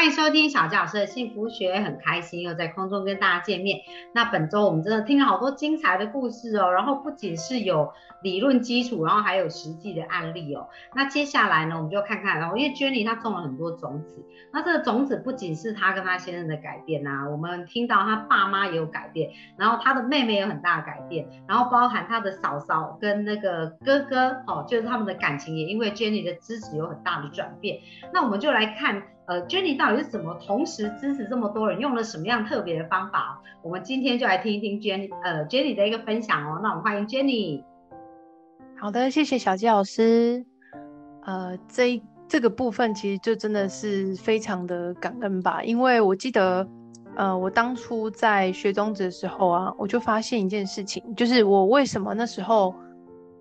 欢迎收听小教师的幸福学，很开心又在空中跟大家见面。那本周我们真的听了好多精彩的故事哦，然后不仅是有理论基础，然后还有实际的案例哦。那接下来呢，我们就看看，然后因为 Jenny 她种了很多种子，那这个种子不仅是她跟她先生的改变呐，我们听到她爸妈也有改变，然后她的妹妹有很大的改变，然后包含她的嫂嫂跟那个哥哥哦，就是他们的感情也因为 Jenny 的支持有很大的转变。那我们就来看。呃，Jenny 到底是怎么同时支持这么多人？用了什么样特别的方法？我们今天就来听一听 Jenny 呃 Jenny 的一个分享哦。那我们欢迎 Jenny。好的，谢谢小鸡老师。呃，这这个部分其实就真的是非常的感恩吧，因为我记得，呃，我当初在学中子的时候啊，我就发现一件事情，就是我为什么那时候，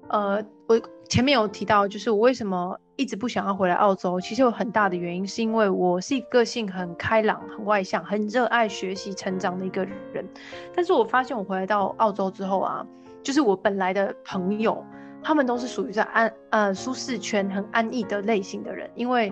呃，我前面有提到，就是我为什么。一直不想要回来澳洲，其实有很大的原因，是因为我是一个性很开朗、很外向、很热爱学习、成长的一个人。但是我发现我回来到澳洲之后啊，就是我本来的朋友，他们都是属于在安呃舒适圈、很安逸的类型的人，因为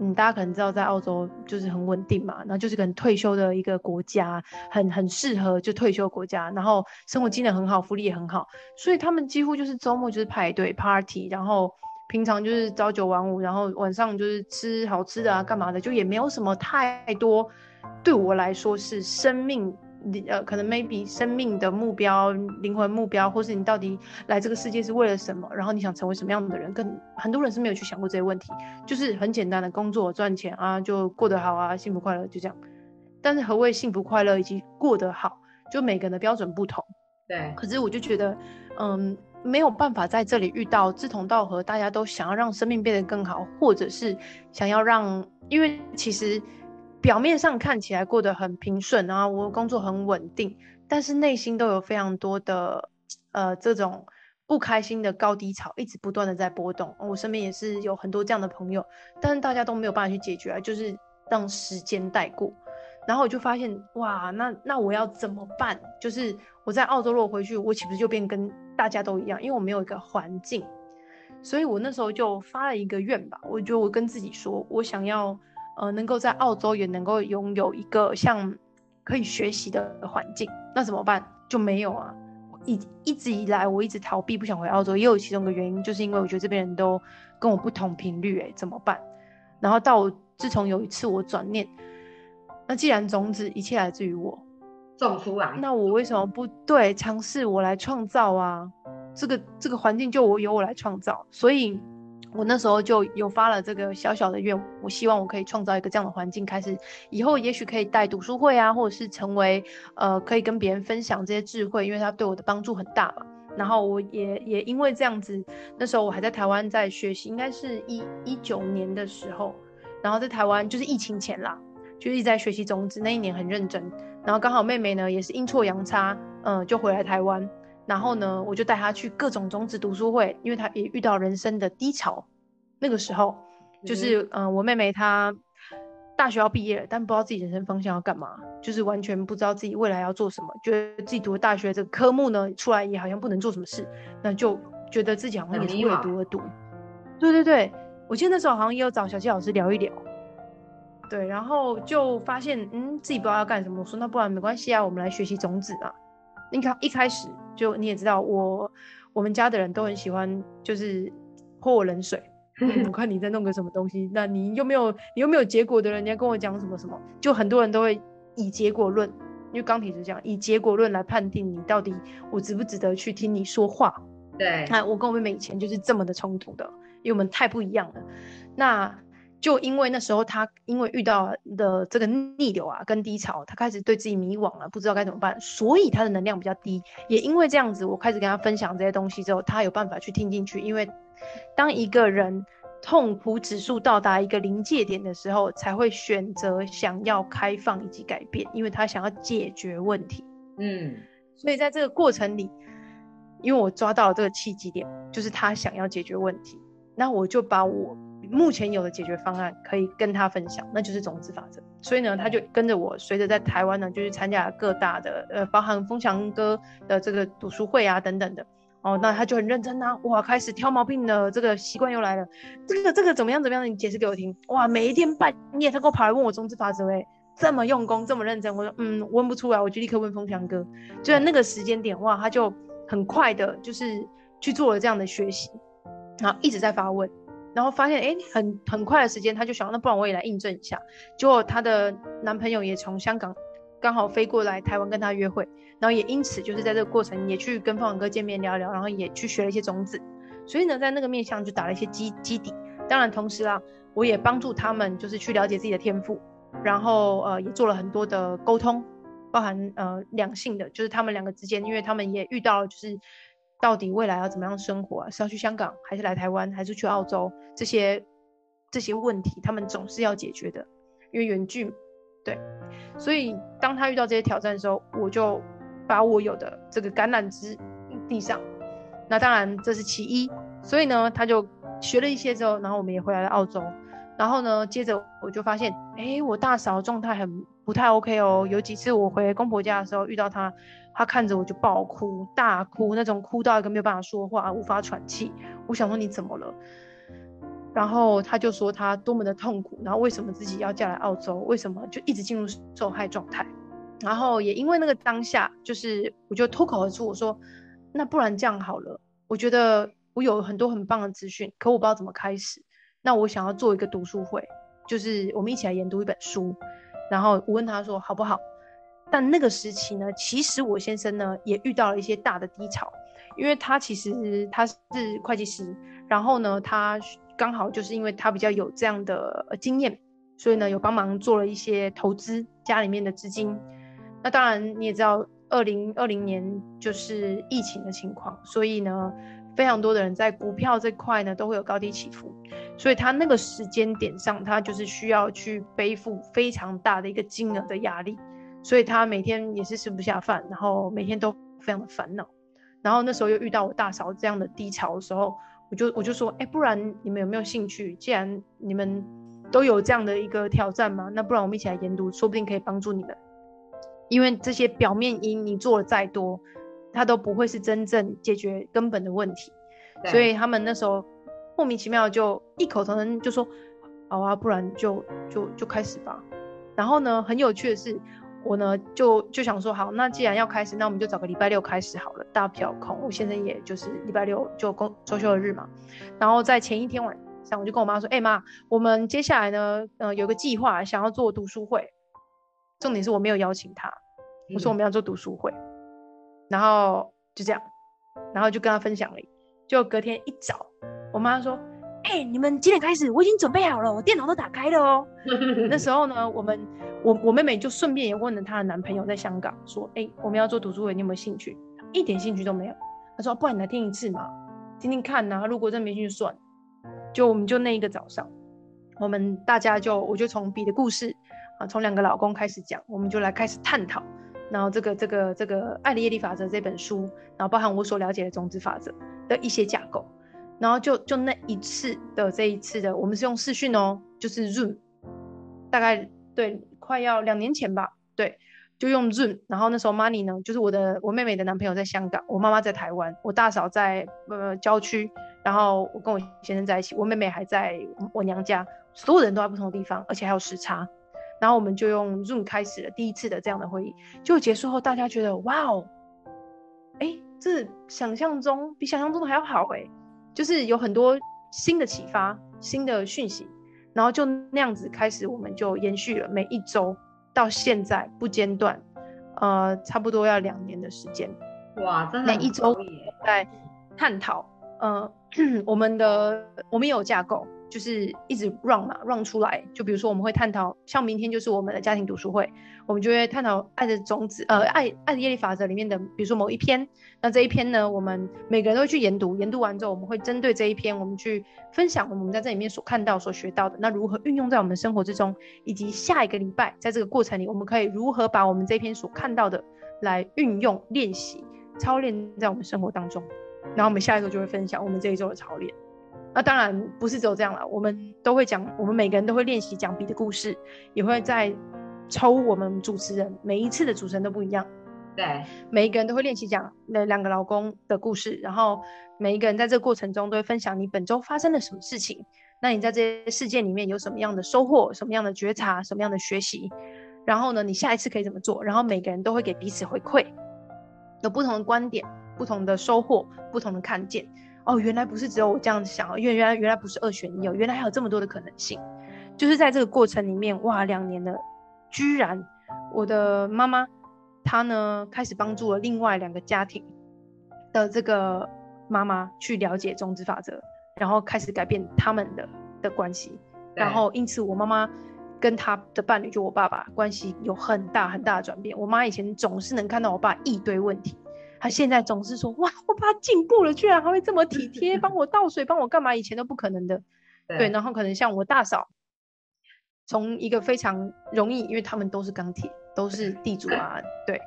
嗯，大家可能知道在澳洲就是很稳定嘛，然后就是个退休的一个国家，很很适合就退休国家，然后生活机能很好，福利也很好，所以他们几乎就是周末就是派对 party，然后。平常就是朝九晚五，然后晚上就是吃好吃的啊，干嘛的，就也没有什么太多。对我来说是生命，呃，可能 maybe 生命的目标、灵魂目标，或是你到底来这个世界是为了什么？然后你想成为什么样的人？跟很多人是没有去想过这些问题，就是很简单的工作赚钱啊，就过得好啊，幸福快乐就这样。但是何谓幸福快乐以及过得好，就每个人的标准不同。对。可是我就觉得，嗯。没有办法在这里遇到志同道合，大家都想要让生命变得更好，或者是想要让，因为其实表面上看起来过得很平顺，啊我工作很稳定，但是内心都有非常多的呃这种不开心的高低潮，一直不断的在波动。我身边也是有很多这样的朋友，但是大家都没有办法去解决啊，就是让时间带过。然后我就发现，哇，那那我要怎么办？就是我在澳洲落回去，我岂不是就变跟大家都一样？因为我没有一个环境，所以我那时候就发了一个愿吧。我觉得我跟自己说，我想要，呃，能够在澳洲也能够拥有一个像可以学习的环境。那怎么办？就没有啊。一一直以来，我一直逃避，不想回澳洲，也有其中一个原因，就是因为我觉得这边人都跟我不同频率，哎，怎么办？然后到我自从有一次我转念。那既然种子一切来自于我，种出来，那我为什么不对尝试我来创造啊？这个这个环境就我由我来创造，所以我那时候就有发了这个小小的愿，我希望我可以创造一个这样的环境，开始以后也许可以带读书会啊，或者是成为呃可以跟别人分享这些智慧，因为它对我的帮助很大嘛。然后我也也因为这样子，那时候我还在台湾在学习，应该是一一九年的时候，然后在台湾就是疫情前啦。就一直在学习种子，那一年很认真，然后刚好妹妹呢也是阴错阳差，嗯，就回来台湾，然后呢我就带她去各种种子读书会，因为她也遇到人生的低潮，那个时候就是嗯，我妹妹她大学要毕业了，但不知道自己人生方向要干嘛，就是完全不知道自己未来要做什么，觉得自己读大学这个科目呢出来也好像不能做什么事，那就觉得自己好像也是为了读而读，对对对，我记得那时候好像也有找小七老师聊一聊。对，然后就发现，嗯，自己不知道要干什么。我说那不然没关系啊，我们来学习种子啊。你看一开始就你也知道，我我们家的人都很喜欢，就是泼我冷水。我看你在弄个什么东西，那你又没有你又没有结果的人，你要跟我讲什么什么？就很多人都会以结果论，因为钢铁是这样，以结果论来判定你到底我值不值得去听你说话。对，那我跟我妹妹以前就是这么的冲突的，因为我们太不一样了。那。就因为那时候他因为遇到的这个逆流啊跟低潮，他开始对自己迷惘了，不知道该怎么办，所以他的能量比较低。也因为这样子，我开始跟他分享这些东西之后，他有办法去听进去。因为当一个人痛苦指数到达一个临界点的时候，才会选择想要开放以及改变，因为他想要解决问题。嗯，所以在这个过程里，因为我抓到了这个契机点，就是他想要解决问题，那我就把我。目前有的解决方案可以跟他分享，那就是种子法则。所以呢，他就跟着我，随着在台湾呢，就去参加各大的呃，包含风强哥的这个读书会啊等等的。哦，那他就很认真呐，哇，开始挑毛病的这个习惯又来了。这个这个怎么样怎么样？你解释给我听。哇，每一天半夜他给我跑来问我种子法则，哎，这么用功，这么认真。我说，嗯，问不出来，我就立刻问风强哥。就在那个时间点，哇，他就很快的，就是去做了这样的学习，然后一直在发问。然后发现，哎，很很快的时间，他就想，那不然我也来印证一下。结果她的男朋友也从香港刚好飞过来台湾跟她约会，然后也因此就是在这个过程也去跟凤凰哥见面聊聊，然后也去学了一些种子。所以呢，在那个面向就打了一些基基底。当然，同时啊，我也帮助他们就是去了解自己的天赋，然后呃也做了很多的沟通，包含呃两性的，就是他们两个之间，因为他们也遇到了就是。到底未来要怎么样生活啊？是要去香港，还是来台湾，还是去澳洲？这些这些问题，他们总是要解决的，因为远距，对。所以当他遇到这些挑战的时候，我就把我有的这个橄榄枝递上。那当然这是其一。所以呢，他就学了一些之后，然后我们也回来了澳洲。然后呢，接着我就发现，哎，我大嫂状态很不太 OK 哦。有几次我回公婆家的时候遇到她。他看着我就爆哭，大哭，那种哭到一个没有办法说话，无法喘气。我想说你怎么了？然后他就说他多么的痛苦，然后为什么自己要嫁来澳洲？为什么就一直进入受害状态？然后也因为那个当下，就是我就脱口而出，我说那不然这样好了，我觉得我有很多很棒的资讯，可我不知道怎么开始。那我想要做一个读书会，就是我们一起来研读一本书。然后我问他说好不好？但那个时期呢，其实我先生呢也遇到了一些大的低潮，因为他其实他是会计师，然后呢，他刚好就是因为他比较有这样的经验，所以呢有帮忙做了一些投资家里面的资金。那当然你也知道，二零二零年就是疫情的情况，所以呢非常多的人在股票这块呢都会有高低起伏，所以他那个时间点上，他就是需要去背负非常大的一个金额的压力。所以他每天也是吃不下饭，然后每天都非常的烦恼，然后那时候又遇到我大嫂这样的低潮的时候，我就我就说，哎，不然你们有没有兴趣？既然你们都有这样的一个挑战嘛，那不然我们一起来研读，说不定可以帮助你们。因为这些表面因你做的再多，它都不会是真正解决根本的问题。所以他们那时候莫名其妙就异口同声就说，好啊，不然就就就开始吧。然后呢，很有趣的是。我呢就就想说，好，那既然要开始，那我们就找个礼拜六开始好了，大票空。我现在也就是礼拜六就公周休的日嘛。然后在前一天晚上，我就跟我妈说，哎妈，我们接下来呢，呃，有个计划，想要做读书会。重点是我没有邀请他，我说我们要做读书会，然后就这样，然后就跟他分享了。就隔天一早，我妈说。哎，你们几点开始？我已经准备好了，我电脑都打开了哦。那时候呢，我们我我妹妹就顺便也问了她的男朋友在香港，说：哎，我们要做读书会，你有没有兴趣？一点兴趣都没有。她说：不然你来听一次嘛，听听看呐。如果真没兴趣算。就我们就那一个早上，我们大家就我就从笔的故事啊，从两个老公开始讲，我们就来开始探讨。然后这个这个这个《爱的业力法则》这本书，然后包含我所了解的种子法则的一些架构。然后就就那一次的这一次的，我们是用视讯哦，就是 Zoom，大概对快要两年前吧，对，就用 Zoom。然后那时候 Money 呢，就是我的我妹妹的男朋友在香港，我妈妈在台湾，我大嫂在呃郊区，然后我跟我先生在一起，我妹妹还在我娘家，所有人都在不同的地方，而且还有时差。然后我们就用 Zoom 开始了第一次的这样的会议，就结束后大家觉得哇哦，哎，这想象中比想象中的还要好哎。就是有很多新的启发、新的讯息，然后就那样子开始，我们就延续了每一周到现在不间断，呃，差不多要两年的时间。哇，真的每一周在探讨，呃，我们的我们也有架构。就是一直 run 嘛，run 出来。就比如说，我们会探讨，像明天就是我们的家庭读书会，我们就会探讨爱的种子，呃，爱爱的业力法则里面的，比如说某一篇。那这一篇呢，我们每个人都会去研读，研读完之后，我们会针对这一篇，我们去分享我们在这里面所看到、所学到的，那如何运用在我们生活之中，以及下一个礼拜在这个过程里，我们可以如何把我们这篇所看到的来运用、练习、操练在我们生活当中。然后我们下一周就会分享我们这一周的操练。那当然不是只有这样了，我们都会讲，我们每个人都会练习讲笔的故事，也会在抽我们主持人，每一次的主持人都不一样。对，每一个人都会练习讲那两个老公的故事，然后每一个人在这个过程中都会分享你本周发生了什么事情，那你在这些事件里面有什么样的收获，什么样的觉察，什么样的学习，然后呢，你下一次可以怎么做？然后每个人都会给彼此回馈，有不同的观点，不同的收获，不同的看见。哦，原来不是只有我这样想，因为原来原来不是二选一哦，原来还有这么多的可能性。就是在这个过程里面，哇，两年了，居然我的妈妈。她呢，开始帮助了另外两个家庭的这个妈妈去了解种子法则，然后开始改变他们的的关系。然后，因此我妈妈跟她的伴侣，就我爸爸，关系有很大很大的转变。我妈以前总是能看到我爸一堆问题，她现在总是说：“哇，我爸进步了，居然还会这么体贴，帮我倒水，帮我干嘛？以前都不可能的。”对，然后可能像我大嫂，从一个非常容易，因为他们都是钢铁。都是地主啊，对，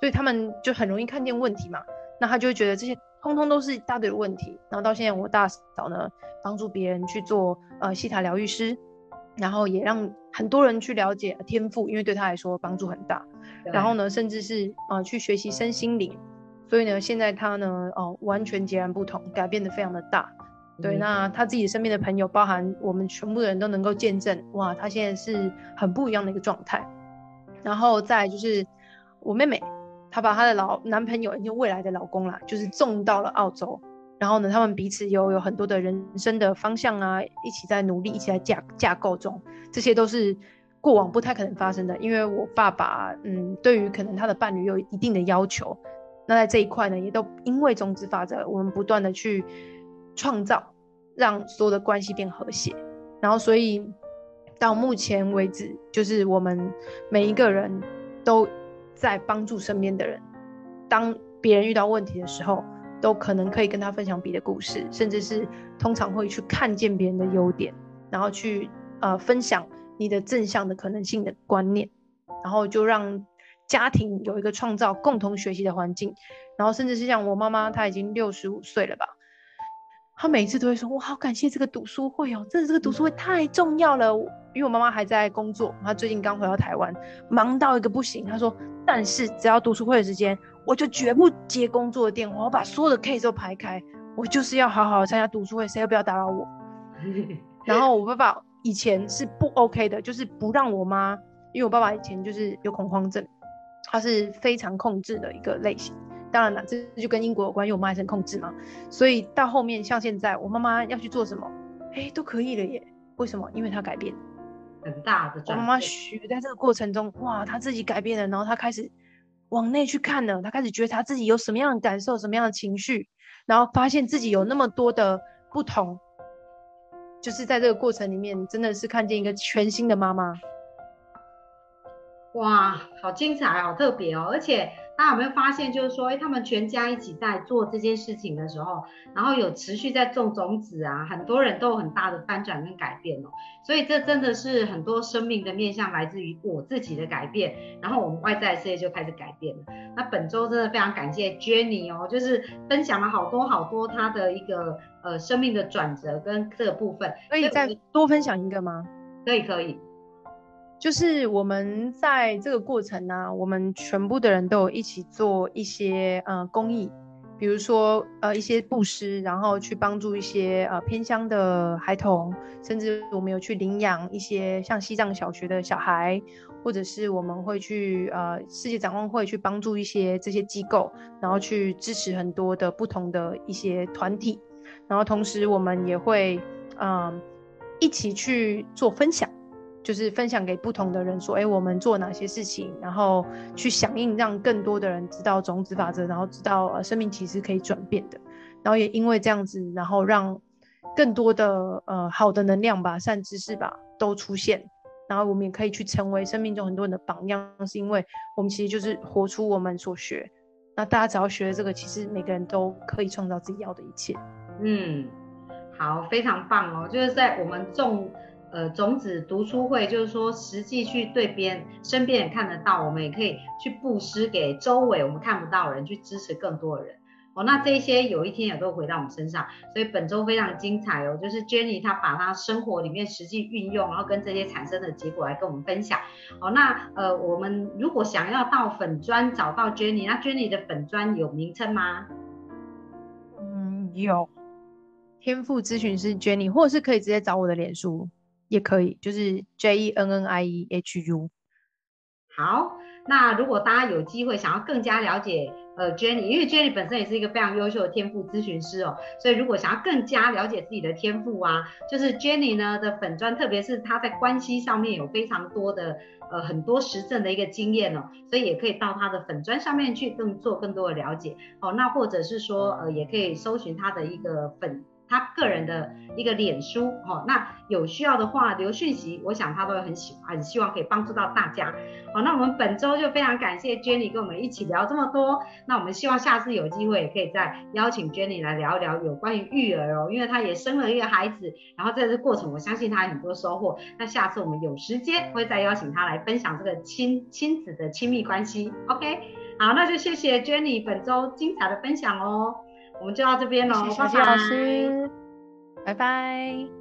所以他们就很容易看见问题嘛，那他就会觉得这些通通都是一大堆的问题。然后到现在，我大嫂呢帮助别人去做呃西塔疗愈师，然后也让很多人去了解天赋，因为对他来说帮助很大。然后呢，甚至是呃去学习身心灵，所以呢，现在他呢哦完全截然不同，改变的非常的大。对，那他自己身边的朋友，包含我们全部的人都能够见证，哇，他现在是很不一样的一个状态。然后再就是我妹妹，她把她的老男朋友，就未来的老公啦，就是送到了澳洲。然后呢，他们彼此有有很多的人生的方向啊，一起在努力，一起在架架构中。这些都是过往不太可能发生的，因为我爸爸，嗯，对于可能他的伴侣有一定的要求。那在这一块呢，也都因为种子法则，我们不断的去创造，让所有的关系变和谐。然后所以。到目前为止，就是我们每一个人都在帮助身边的人。当别人遇到问题的时候，都可能可以跟他分享别的故事，甚至是通常会去看见别人的优点，然后去呃分享你的正向的可能性的观念，然后就让家庭有一个创造共同学习的环境。然后甚至是像我妈妈，她已经六十五岁了吧。她每次都会说：“我好感谢这个读书会哦，真的这个读书会太重要了。”因为我妈妈还在工作，她最近刚回到台湾，忙到一个不行。她说：“但是只要读书会的时间，我就绝不接工作的电话，我把所有的 case 都排开，我就是要好好参加读书会，谁也不要打扰我。”然后我爸爸以前是不 OK 的，就是不让我妈，因为我爸爸以前就是有恐慌症，他是非常控制的一个类型。当然了，这就跟英国有关，因为我妈还是控制嘛。所以到后面，像现在我妈妈要去做什么，哎，都可以了耶。为什么？因为她改变很大的。我妈妈学在这个过程中，哇，她自己改变了，然后她开始往内去看了，她开始觉察自己有什么样的感受，什么样的情绪，然后发现自己有那么多的不同，就是在这个过程里面，真的是看见一个全新的妈妈。哇，好精彩，好特别哦！而且大家有没有发现，就是说，哎，他们全家一起在做这件事情的时候，然后有持续在种种子啊，很多人都有很大的翻转跟改变哦。所以这真的是很多生命的面向来自于我自己的改变，然后我们外在世界就开始改变了。那本周真的非常感谢 Jenny 哦，就是分享了好多好多她的一个呃生命的转折跟这个部分。可以再多分享一个吗？可以，可以。就是我们在这个过程呢，我们全部的人都有一起做一些呃公益，比如说呃一些布施，然后去帮助一些呃偏乡的孩童，甚至我们有去领养一些像西藏小学的小孩，或者是我们会去呃世界展望会去帮助一些这些机构，然后去支持很多的不同的一些团体，然后同时我们也会嗯一起去做分享。就是分享给不同的人说，哎，我们做哪些事情，然后去响应，让更多的人知道种子法则，然后知道呃生命其实可以转变的，然后也因为这样子，然后让更多的呃好的能量吧、善知识吧都出现，然后我们也可以去成为生命中很多人的榜样，是因为我们其实就是活出我们所学。那大家只要学了这个，其实每个人都可以创造自己要的一切。嗯，好，非常棒哦，就是在我们种。呃，种子读书会就是说，实际去对边身边人看得到，我们也可以去布施给周围我们看不到人，去支持更多的人。哦，那这些有一天也都回到我们身上，所以本周非常精彩哦，就是 Jenny 她把她生活里面实际运用，然后跟这些产生的结果来跟我们分享。哦，那呃，我们如果想要到粉砖找到 Jenny，那 Jenny 的粉砖有名称吗？嗯，有，天赋咨询师 Jenny，或是可以直接找我的脸书，也可以，就是 J E N N I E H U。好，那如果大家有机会想要更加了解。呃，Jenny，因为 Jenny 本身也是一个非常优秀的天赋咨询师哦，所以如果想要更加了解自己的天赋啊，就是 Jenny 呢的粉砖，特别是她在关系上面有非常多的呃很多实证的一个经验哦，所以也可以到她的粉砖上面去更做更多的了解哦，那或者是说呃也可以搜寻她的一个粉。他个人的一个脸书，哦，那有需要的话留讯息，我想他都会很喜很希望可以帮助到大家，好，那我们本周就非常感谢 Jenny 跟我们一起聊这么多，那我们希望下次有机会也可以再邀请 Jenny 来聊一聊有关于育儿哦，因为她也生了一个孩子，然后在这过程我相信她有很多收获，那下次我们有时间会再邀请她来分享这个亲亲子的亲密关系，OK，好，那就谢谢 Jenny 本周精彩的分享哦。我们就到这边喽，谢谢老师，拜拜。